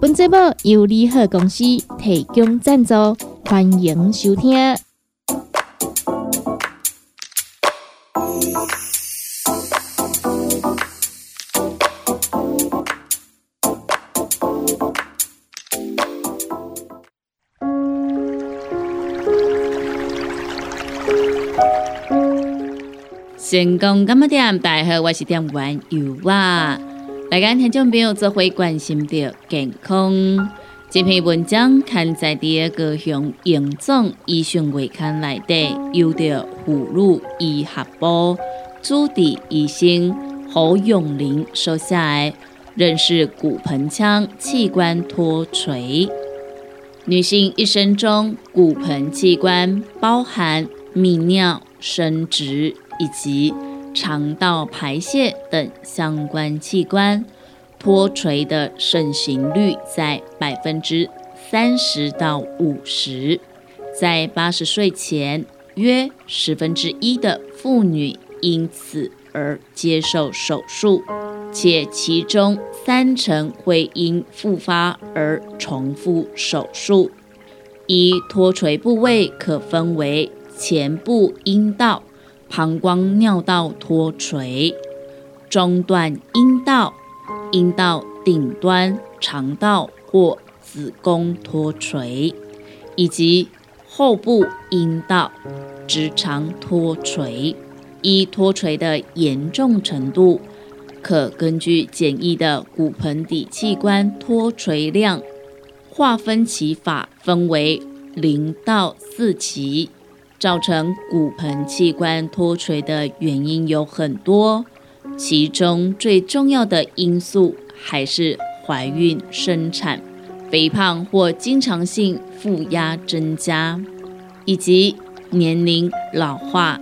本节目由利好公司提供赞助，欢迎收听。成功干么点？大家好，我是店员尤娃。来跟听众朋友做回关心的健康。这篇文章刊载在高雄营总医学会刊内底，由着妇乳医学部主治医生侯永林所写的，认识骨盆腔器官脱垂。女性一生中，骨盆器官包含泌尿、生殖以及。肠道排泄等相关器官脱垂的盛行率在百分之三十到五十，在八十岁前，约十分之一的妇女因此而接受手术，且其中三成会因复发而重复手术。一脱垂部位可分为前部阴道。膀胱尿道脱垂、中段阴道、阴道顶端肠道或子宫脱垂，以及后部阴道直肠脱垂。依脱垂的严重程度，可根据简易的骨盆底器官脱垂量划分其法，分为零到四期。造成骨盆器官脱垂的原因有很多，其中最重要的因素还是怀孕、生产、肥胖或经常性负压增加，以及年龄老化。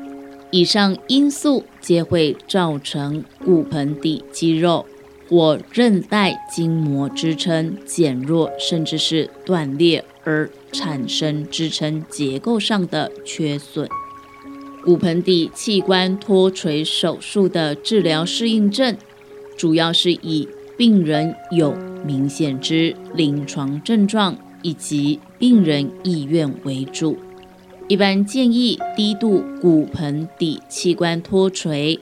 以上因素皆会造成骨盆底肌肉或韧带筋膜支撑减弱，甚至是断裂。而产生支撑结构上的缺损。骨盆底器官脱垂手术的治疗适应症，主要是以病人有明显之临床症状以及病人意愿为主。一般建议低度骨盆底器官脱垂，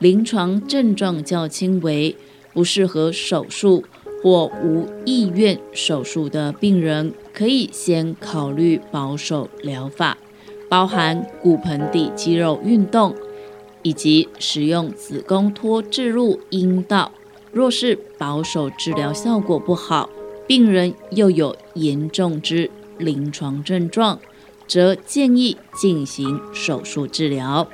临床症状较轻微，不适合手术。或无意愿手术的病人，可以先考虑保守疗法，包含骨盆底肌肉运动，以及使用子宫托置入阴道。若是保守治疗效果不好，病人又有严重之临床症状，则建议进行手术治疗。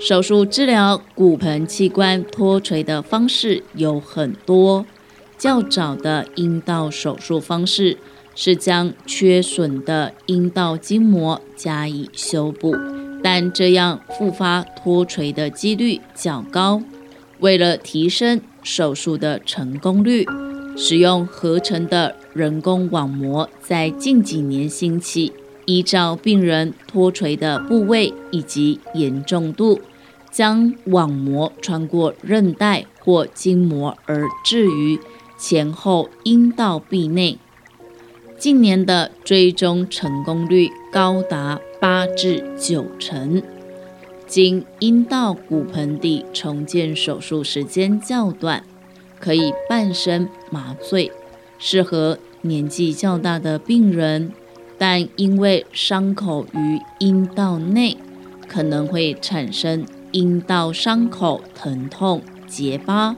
手术治疗骨盆器官脱垂的方式有很多。较早的阴道手术方式是将缺损的阴道筋膜加以修补，但这样复发脱垂的几率较高。为了提升手术的成功率，使用合成的人工网膜在近几年兴起，依照病人脱垂的部位以及严重度，将网膜穿过韧带或筋膜而置于。前后阴道壁内，近年的追踪成功率高达八至九成。经阴道骨盆底重建手术时间较短，可以半身麻醉，适合年纪较大的病人。但因为伤口于阴道内，可能会产生阴道伤口疼痛、结疤。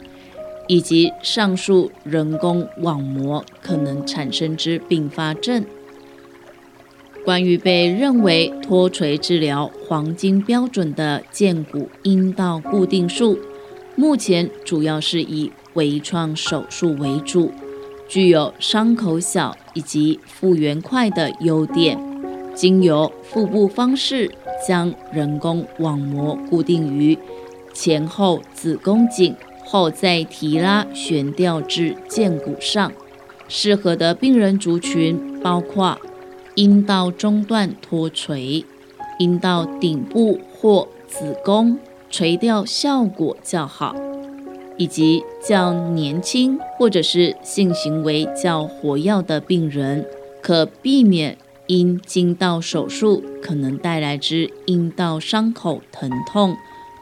以及上述人工网膜可能产生之并发症。关于被认为脱垂治疗黄金标准的剑骨阴道固定术，目前主要是以微创手术为主，具有伤口小、以及复原快的优点，经由腹部方式将人工网膜固定于前后子宫颈后，再提拉悬吊至剑骨上。适合的病人族群包括阴道中段脱垂、阴道顶部或子宫垂吊效果较好。以及较年轻或者是性行为较活跃的病人，可避免因经道手术可能带来之阴道伤口疼痛，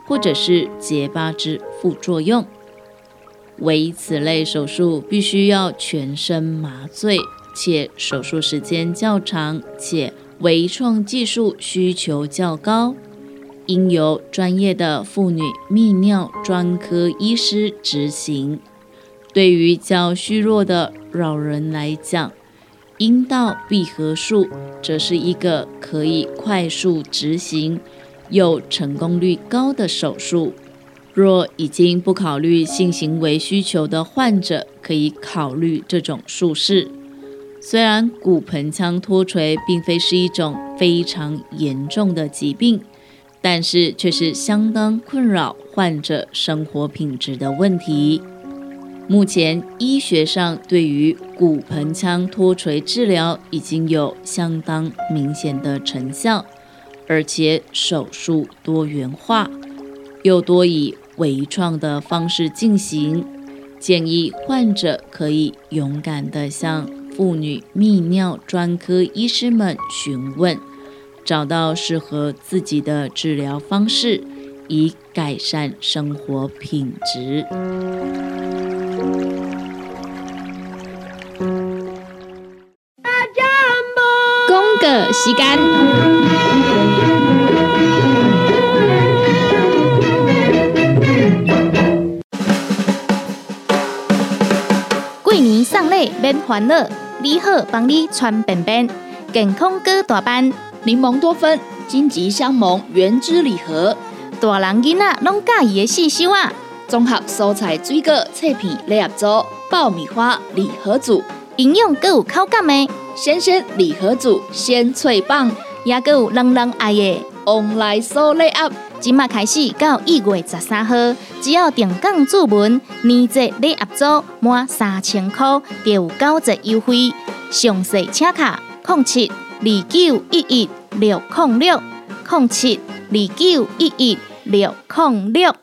或者是结疤之副作用。为此类手术必须要全身麻醉，且手术时间较长，且微创技术需求较高。应由专业的妇女泌尿专科医师执行。对于较虚弱的老人来讲，阴道闭合术则是一个可以快速执行又成功率高的手术。若已经不考虑性行为需求的患者，可以考虑这种术式。虽然骨盆腔脱垂并非是一种非常严重的疾病。但是却是相当困扰患者生活品质的问题。目前医学上对于骨盆腔脱垂治疗已经有相当明显的成效，而且手术多元化，又多以微创的方式进行。建议患者可以勇敢地向妇女泌尿专科医师们询问。找到适合自己的治疗方式，以改善生活品质。公个时间，过年送礼免烦恼，你好帮你穿便便，健康哥大班。柠檬多酚、荆棘香檬原汁礼盒，大人囡仔拢喜欢的四收啊！综合蔬菜水果脆片礼盒组、爆米花礼盒组，营养更有口感的鲜鲜礼盒组鲜脆棒，也更有人人爱的旺来酥礼盒。今麦开始到一月十三号，只要定岗注文年节礼盒组满三千块，就有九折优惠。详细请卡控七。二九一一六零六零七二九一一六零六。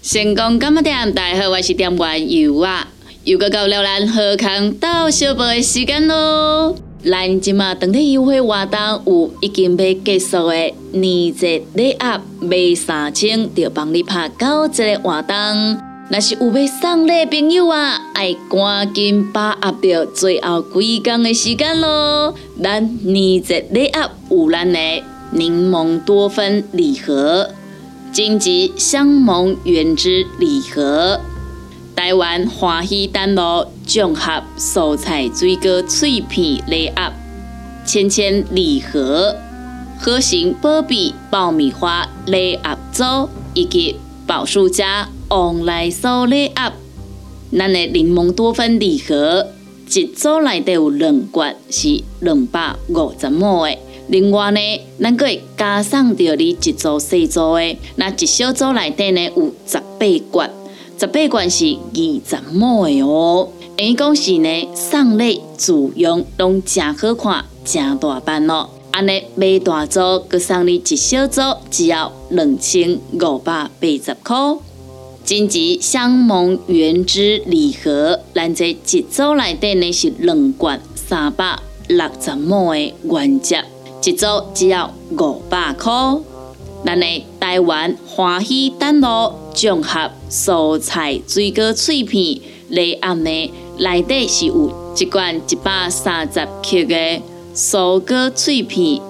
成功干么店？大家好，我是店员尤啊，又到到了咱好康到小报的时间咯。咱即马当天优惠活动有已经要结束的年节礼盒，买三千就帮你拍九折的活动。若是有要送礼朋友啊，爱赶紧把握到最后几工的时间咯。咱年节礼盒有咱的柠檬多酚礼盒、荆棘香檬原汁礼盒、台湾欢喜丹螺综合蔬菜水果脆片礼盒、千千礼盒、核型波比爆米花礼盒组以及宝树家。往来收礼盒，咱的柠檬多酚礼盒一组内底有两罐，是两百五十亩的。另外呢，咱阁会加送着你一组细组的，那一小组内底呢有十八罐，十八罐是二十亩的哦。等于讲是呢，送礼自用拢真好看，真大班咯。安尼买大组，阁送你一小组，只要两千五百八十块。荆棘香檬原汁礼盒，咱这一组内底呢是两罐三百六十亩的原汁，一组只要五百块。咱的台湾欢喜丹螺综合蔬菜水果脆片礼盒呢，内底是有一罐一百三十克的蔬果脆片，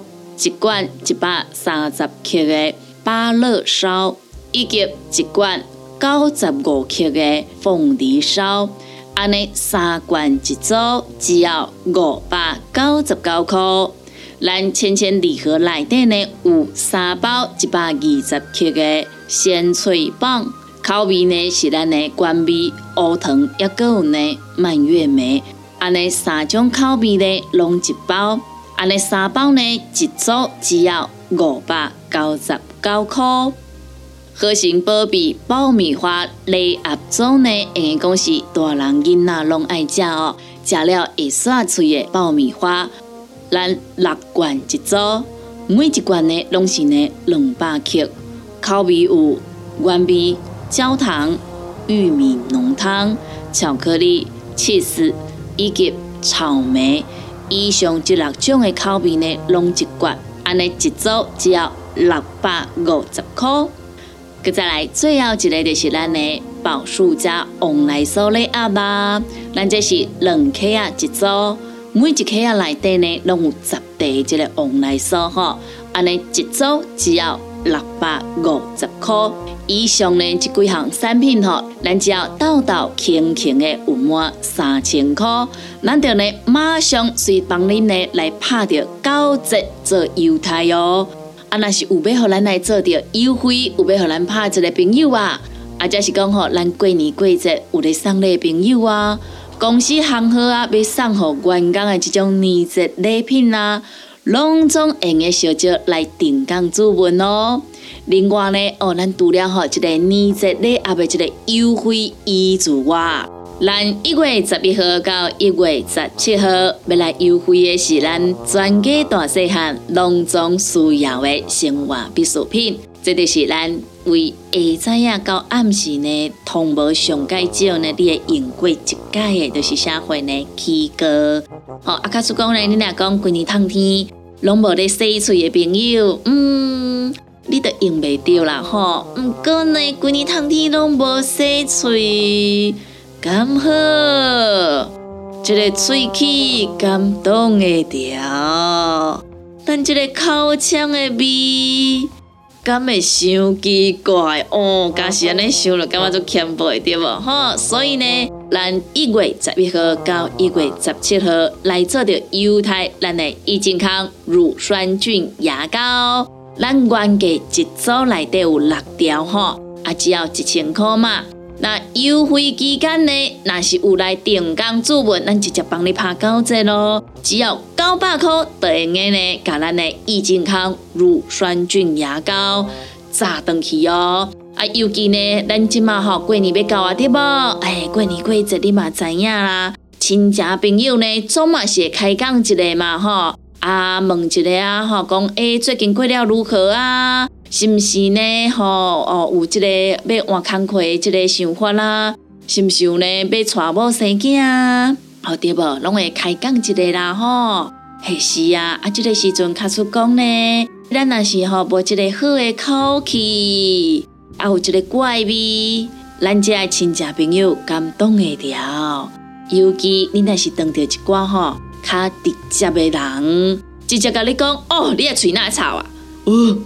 一罐一百三十克的芭乐烧，以及一罐。九十五克的凤梨烧，安尼三罐一组，只要五百九十九块。咱千千礼盒内底呢有三包一百二十克的鲜脆棒，口味呢是咱的关味、乌糖，也有呢蔓越莓，安尼三种口味呢拢一包，安尼三包呢一组只要五百九十九块。核心宝贝爆米花礼盒装呢，应该讲是大人囡仔拢爱食哦，食了会刷嘴的爆米花，咱六罐一组，每一罐呢拢是呢两百克，口味有原味、焦糖、玉米浓汤、巧克力、起司以及草莓，以上这六种的口味呢，拢一罐，安尼一组只要六百五十块。佮再来，最后一个就是咱的宝树加旺来酥礼盒啦。咱这是两克啊一组，每一克啊内底呢，拢有十袋这个旺来酥吼。安尼一组只要六百五十块。以上呢这几项产品吼，咱只要豆豆轻轻的有满三千块，咱就呢马上随帮恁呢来拍着九折做优待哟。啊，若是有要互咱来做着优惠，有要互咱拍一个朋友啊，啊，则是讲吼，咱过年过节有咧送礼朋友啊，公司行好啊，要送互员工的这种年节礼品啊，拢总用个小招来定岗主文哦。另外呢，哦，咱除了吼一个年节礼盒的一个优惠以之外，咱一月十一号到一月十七号要来优惠的是咱全家大细汉隆重需要的生活必需品，这就是咱为下早呀到暗时呢，同无上介少呢，你会用过一届的，就是社会呢起歌。好，阿卡叔讲呢，你若讲过年冬天拢无咧洗喙的朋友，嗯，你都用袂着啦吼。毋过呢，过年冬天拢无洗喙。刚好，这个喙齿感动会着，但这个口腔的味，敢会伤奇怪哦。假是安尼想了，感觉就欠背对无？吼，所以呢，咱一月十一号到一月十七号来做着犹太咱的益健康乳酸菌牙膏，咱原价一组内底有六条吼，啊，只要一千块嘛。那优惠期间呢？若是有来定岗注文，咱直接帮你拍九折咯。只要九百块，就用个呢，甲咱的益健康乳酸菌牙膏炸登去哦。啊，尤其呢，咱即马吼过年要到啊，对无？哎，过年过节你嘛知影啦，亲戚朋友呢总嘛是开讲一个嘛吼，啊问一个啊吼，讲哎最近过了如何啊？是毋是呢？吼哦，有即个要换工课即个想法啦？是毋是有呢？要娶某生囝？好对无？拢会开讲一个啦吼。嘿是啊，啊即个时阵较出讲呢，咱若是吼无一个好诶口气，啊有一个怪味，咱遮诶亲戚朋友感动会了。尤其你若是当着一寡吼较直接诶人，直接甲你讲哦，你诶喙哪臭啊？哦。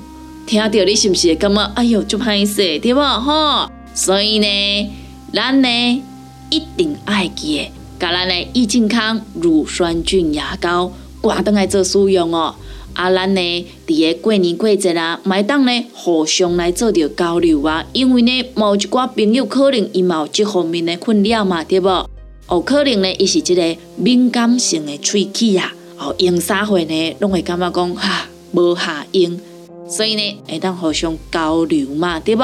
听到你是不是感觉哎呦就歹势对无吼？所以呢，咱呢一定爱记，甲咱的益健康乳酸菌牙膏挂登来做使用哦。啊，咱呢伫个过年过节啊，买当呢互相来做着交流啊。因为呢，某一寡朋友可能伊有这方面的困扰嘛，对无？哦，可能呢伊是即个敏感性的喙齿啊，哦用啥货呢，拢会感觉讲哈无下用。所以呢，会当互相交流嘛，对不？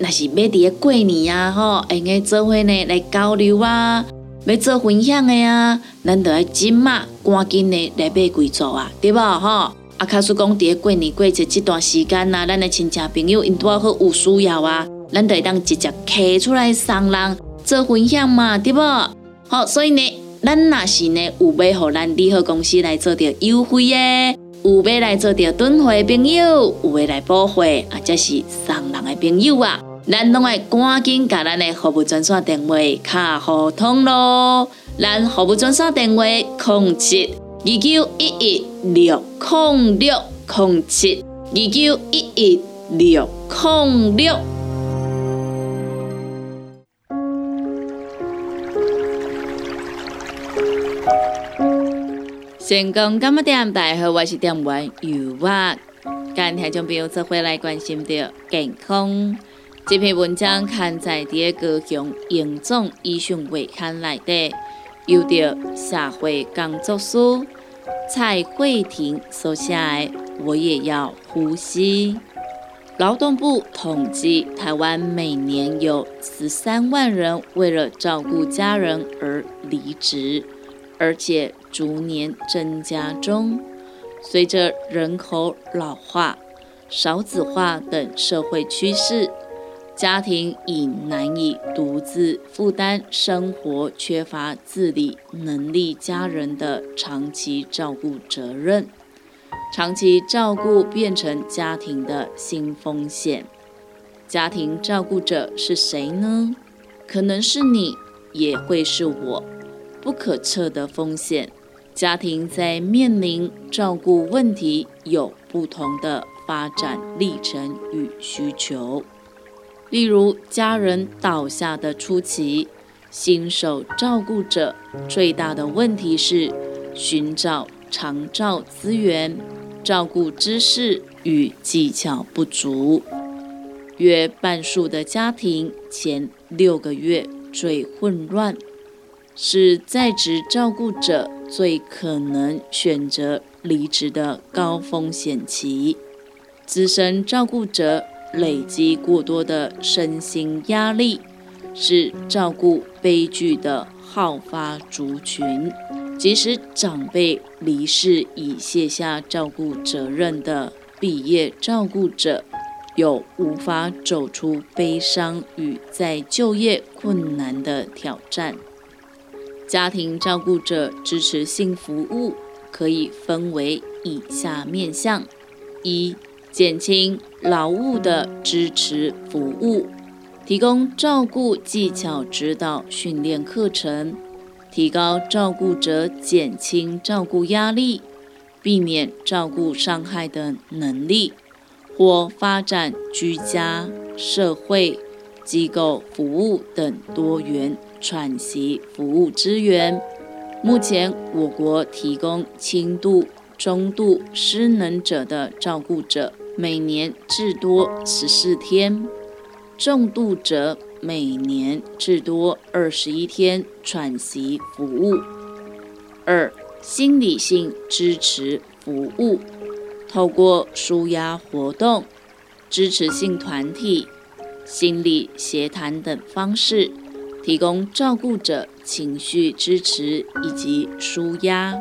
那是要伫个过年啊，吼，会用做伙呢来交流啊，要做分享的啊，咱就要即马赶紧的来买贵做啊，对不？吼，啊，卡叔讲伫个过年过节这段时间啊，咱的亲戚朋友因多好有需要啊，咱就会当直接摕出来送人做分享嘛，对不？好，所以呢，咱若是呢有要互咱利好公司来做着优惠的。有要来做着囤货朋友，有要来补货，或者是送人的朋友啊，咱拢会赶紧甲咱的服务专线电话卡互通咯。咱服务专线电话：零七二九一一六零六零七二九一一六零六。成功干么点？大家好，我是店员尤娃。今天听众朋友做回来关心着健康。这篇文章刊在第一个用严重医讯月刊内底，由着社会工作书蔡慧婷所写的《我也要呼吸》。劳动部统计，台湾每年有十三万人为了照顾家人而离职，而且逐年增加中。随着人口老化、少子化等社会趋势。家庭已难以独自负担生活缺乏自理能力家人的长期照顾责任，长期照顾变成家庭的新风险。家庭照顾者是谁呢？可能是你，也会是我。不可测的风险，家庭在面临照顾问题有不同的发展历程与需求。例如，家人倒下的初期，新手照顾者最大的问题是寻找长照资源，照顾知识与技巧不足。约半数的家庭前六个月最混乱，是在职照顾者最可能选择离职的高风险期。资深照顾者。累积过多的身心压力，是照顾悲剧的好发族群。即使长辈离世已卸下照顾责任的毕业照顾者，有无法走出悲伤与再就业困难的挑战。家庭照顾者支持性服务可以分为以下面向：一。减轻劳务的支持服务，提供照顾技巧指导训练课程，提高照顾者减轻照顾压力、避免照顾伤害的能力，或发展居家、社会、机构服务等多元喘息服务资源。目前，我国提供轻度、中度失能者的照顾者。每年至多十四天，重度者每年至多二十一天喘息服务。二、心理性支持服务，透过舒压活动、支持性团体、心理协谈等方式，提供照顾者情绪支持以及舒压。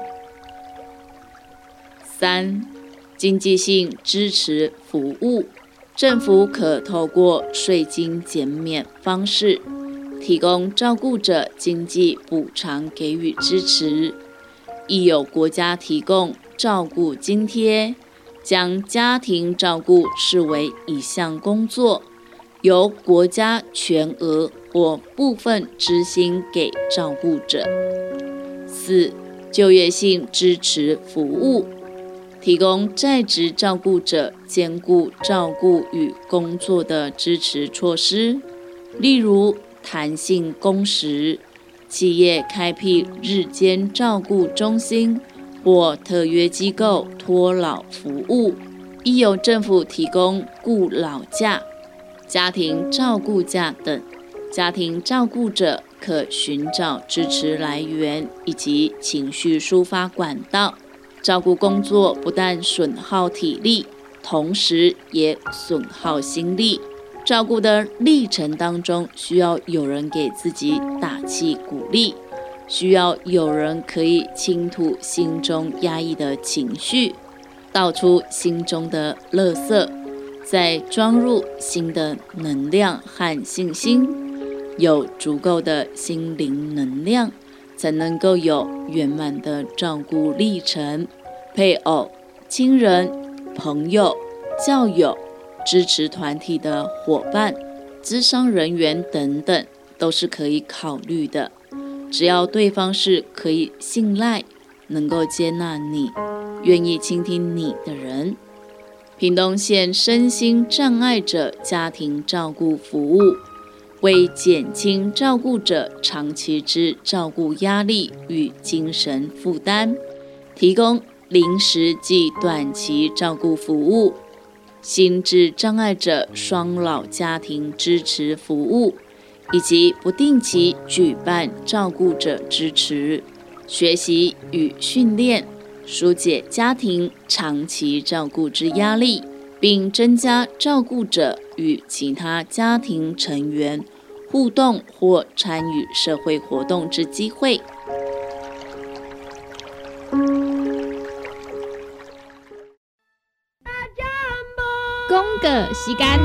三。经济性支持服务，政府可透过税金减免方式，提供照顾者经济补偿给予支持；亦有国家提供照顾津贴，将家庭照顾视为一项工作，由国家全额或部分支薪给照顾者。四、就业性支持服务。提供在职照顾者兼顾照顾与工作的支持措施，例如弹性工时、企业开辟日间照顾中心或特约机构托老服务，亦有政府提供顾老假、家庭照顾假等。家庭照顾者可寻找支持来源以及情绪抒发管道。照顾工作不但损耗体力，同时也损耗心力。照顾的历程当中，需要有人给自己打气鼓励，需要有人可以倾吐心中压抑的情绪，道出心中的垃圾，再装入新的能量和信心。有足够的心灵能量。才能够有圆满的照顾历程，配偶、亲人、朋友、教友、支持团体的伙伴、资商人员等等，都是可以考虑的。只要对方是可以信赖、能够接纳你、愿意倾听你的人。屏东县身心障碍者家庭照顾服务。为减轻照顾者长期之照顾压力与精神负担，提供临时及短期照顾服务。心智障碍者双老家庭支持服务，以及不定期举办照顾者支持学习与训练，疏解家庭长期照顾之压力，并增加照顾者与其他家庭成员互动或参与社会活动之机会。公个时间，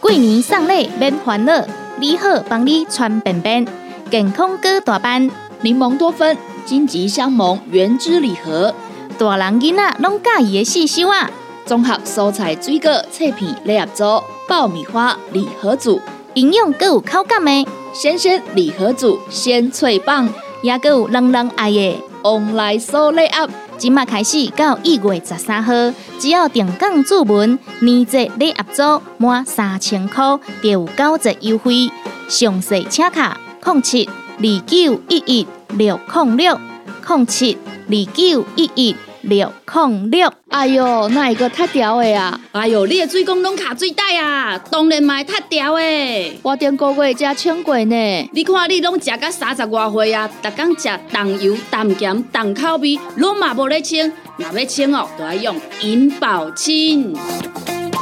过年送礼免烦恼，你好帮你穿便便，健康哥大班，柠檬多酚，金桔香檬原汁礼盒，大人囡仔拢介意的四小啊，综合蔬菜水果脆片礼盒组，爆米花礼盒组，营养各有口感的。鲜鲜礼盒组鲜脆棒，也阁有人人爱的。旺来收礼盒。即马开始到一月十三号，只要定岗注文年节礼盒组满三千块，就有九折优惠。详细请卡零七二九一一六零六零七二九一一。六控六，哎哟，那一个太屌的啊！哎哟，你的水工拢卡最大啊，当然卖太屌的。我顶个月才称过呢。你看你拢食到三十外岁啊，逐天食重油、重咸、重口味，拢嘛无咧称。若要称哦，都要用银保清。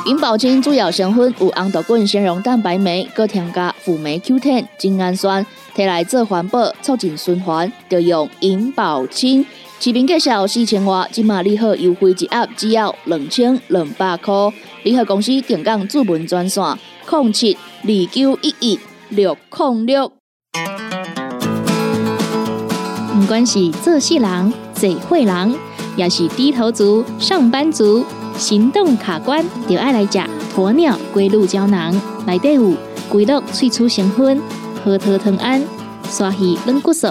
银保清主要成分有红豆根、纤溶蛋白酶，搁添加辅酶 Q10、精氨酸，摕来做环保、促进循环，就用银保清。市面介绍四千瓦，今马利好优惠一盒只要两千两百块。利好公司定岗主文专线：零七二九一一六零六。不管是做事人、做会人，也是低头族、上班族，行动卡关，就爱来食鸵鸟龟鹿胶囊。内底有龟鹿萃取成分，核桃藤胺、刷鱼软骨素，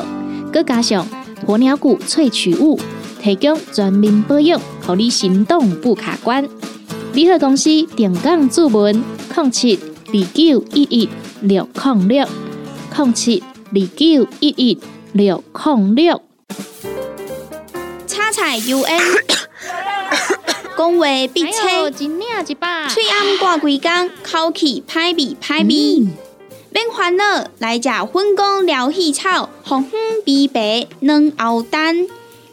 佮加上。鸵鸟骨萃取物提供全面保养，让你行动不卡关。联合公司定岗注文：零七二九一一六零六零七二九一一六零六。叉彩 U N，讲话必切，嘴暗挂几工，口气歹味歹味。免烦恼，来食粉工疗气草，红粉枇杷软藕丹，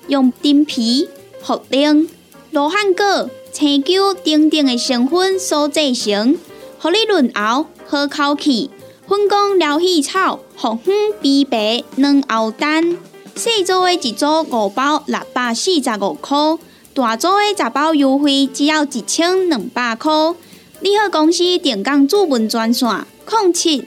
用丁皮、茯苓、罗汉果、青椒等等的成分所制成，合你润喉好口气。粉工疗气草，红粉枇杷软藕丹，细组的一组五包六百四十五块，大组的十包优惠只要一千两百块。你好，公司电工主文专线：零七。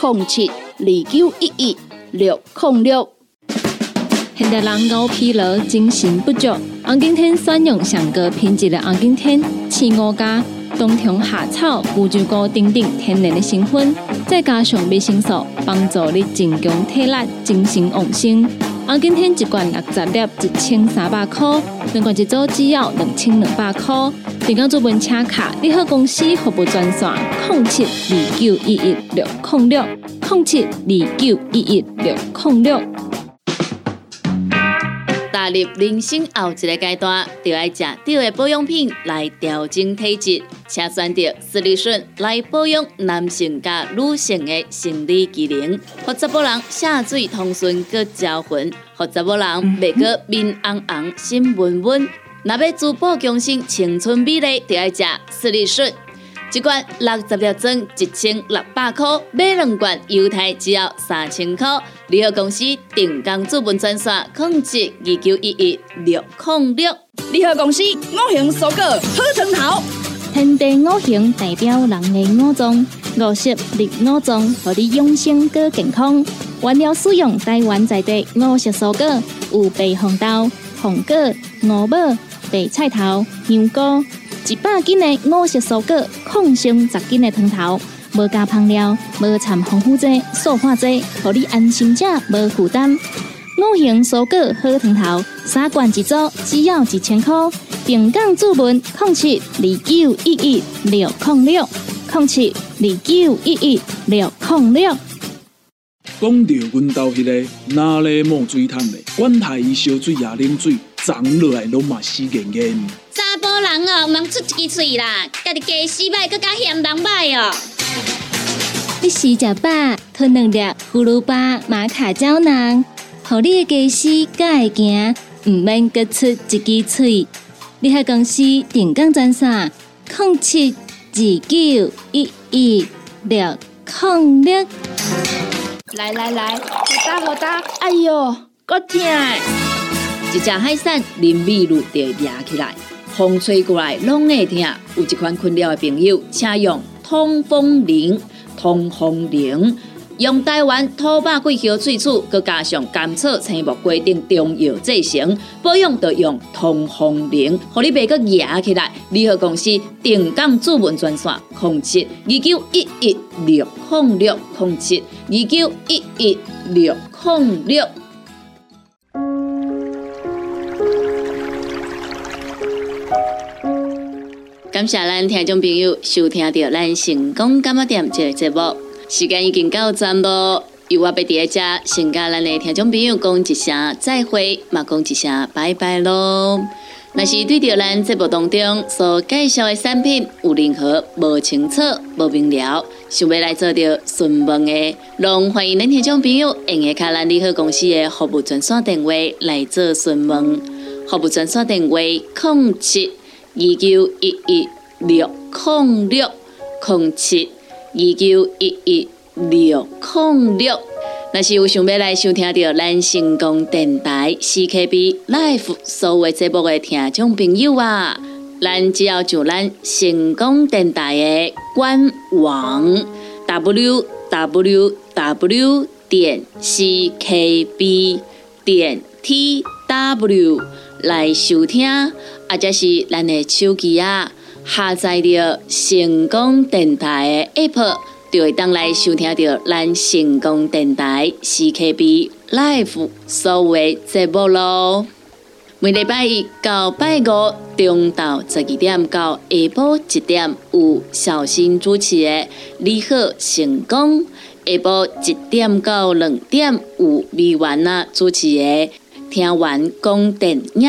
零七二九一一六零六。现代人熬疲劳、精神不足，红景天选用上个品质的红景天青五加冬虫夏草、乌鸡菇等等天然的成分，再加上维生素，帮助你增强体力、精神旺盛。红景天一罐六十粒，一千三百块；两罐一组，只要两千两百块。订购做本车卡，你好公司服务专线：零七二九一一六零六零七二九一一六零六。踏入人生后一个阶段，就要食对的保养品来调整体质，请选择斯利顺来保养男性加女性的生理机能，或者某人下水通顺个招魂，或者某人袂个面红红心温温。若要珠宝强身、青春美丽，就要食斯利顺。一罐六十粒装，一千六百块；买两罐，犹太只要三千块。联合公司定岗资本专线：控制二九一一六零六。联合公司五行蔬果好成头。天地五行代表人的五脏，五色绿五脏，让你养生更健康。原料使用台湾在地五色蔬果，有白红豆、红果、五宝、白菜头、香菇，一百斤的五色蔬果，控上十斤的汤头，无加香料，无掺防腐剂、塑化剂，互你安心吃，无负担。五行蔬果好汤头，三罐一组，只要一千块。平港注文：控七二九一一六零六控七二九一一六零六。讲到阮兜迄个哪里冒水桶的，管他伊烧水也啉水，长落来拢嘛死严严。查甫人哦，忙出一支嘴啦，家己家洗歹，更加嫌人歹哦。你食食饱，吞两粒葫芦巴、马卡胶囊，互你的家洗才会行，毋免各出一支嘴。你喺公司定岗赞啥？零七二九一一六零六。来来来，好打好打，哎哟，够痛！一只海扇淋米露就压起来，风吹过来拢会痛。有一款困扰的朋友，请用通风铃，通风铃。用台湾土白桂花萃取，佮加上甘草、青木规定中药制成，保养要用通风灵，互你袂佮压起来。联合公司定岗主文专线：控七二九一一六控六控七二九一一六控六。感谢咱听众朋友收听到咱成功感冒店这个节目。时间已经到站咯，由我别伫遮，先甲咱的听众朋友讲一声再会，嘛讲一声拜拜咯。若是对着咱节目当中所介绍的产品有任何无清楚、无明了，想要来做着询问的，拢欢迎恁听众朋友用下卡咱利好公司的服务专线电话来做询问。服务专线电话：零七二九一一六零六零七。二九一一六零六，若是有想要来收听到咱成功电台 CKB Life 所有节目的听众朋友啊，咱只要就咱成功电台的官网 w w w 点 c k b 点 t w 来收听，或者是咱的手机啊。下载着成功电台的 App，就会当来收听到咱成功电台 CKB Live 所有的节目咯。每礼拜一到拜五中昼十二点到下晡一点有小新主持的《你好成功》，下晡一点到两点有美文啊主持的《听完讲电影》。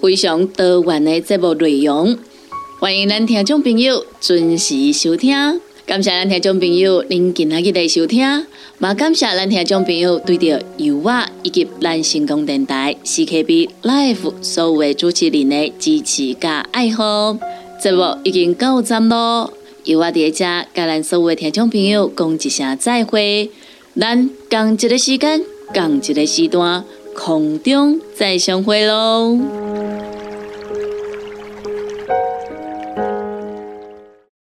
非常多元的节目内容，欢迎咱听众朋友准时收听。感谢咱听众朋友您今日的收听，也感谢咱听众朋友对着由我以及咱成功电台 CKB Life 所有的主持人的支持加爱好。节目已经到站咯，由我伫遮甲咱所有的听众朋友讲一声再会，咱共一个时间，共一个时段，空中再相会喽。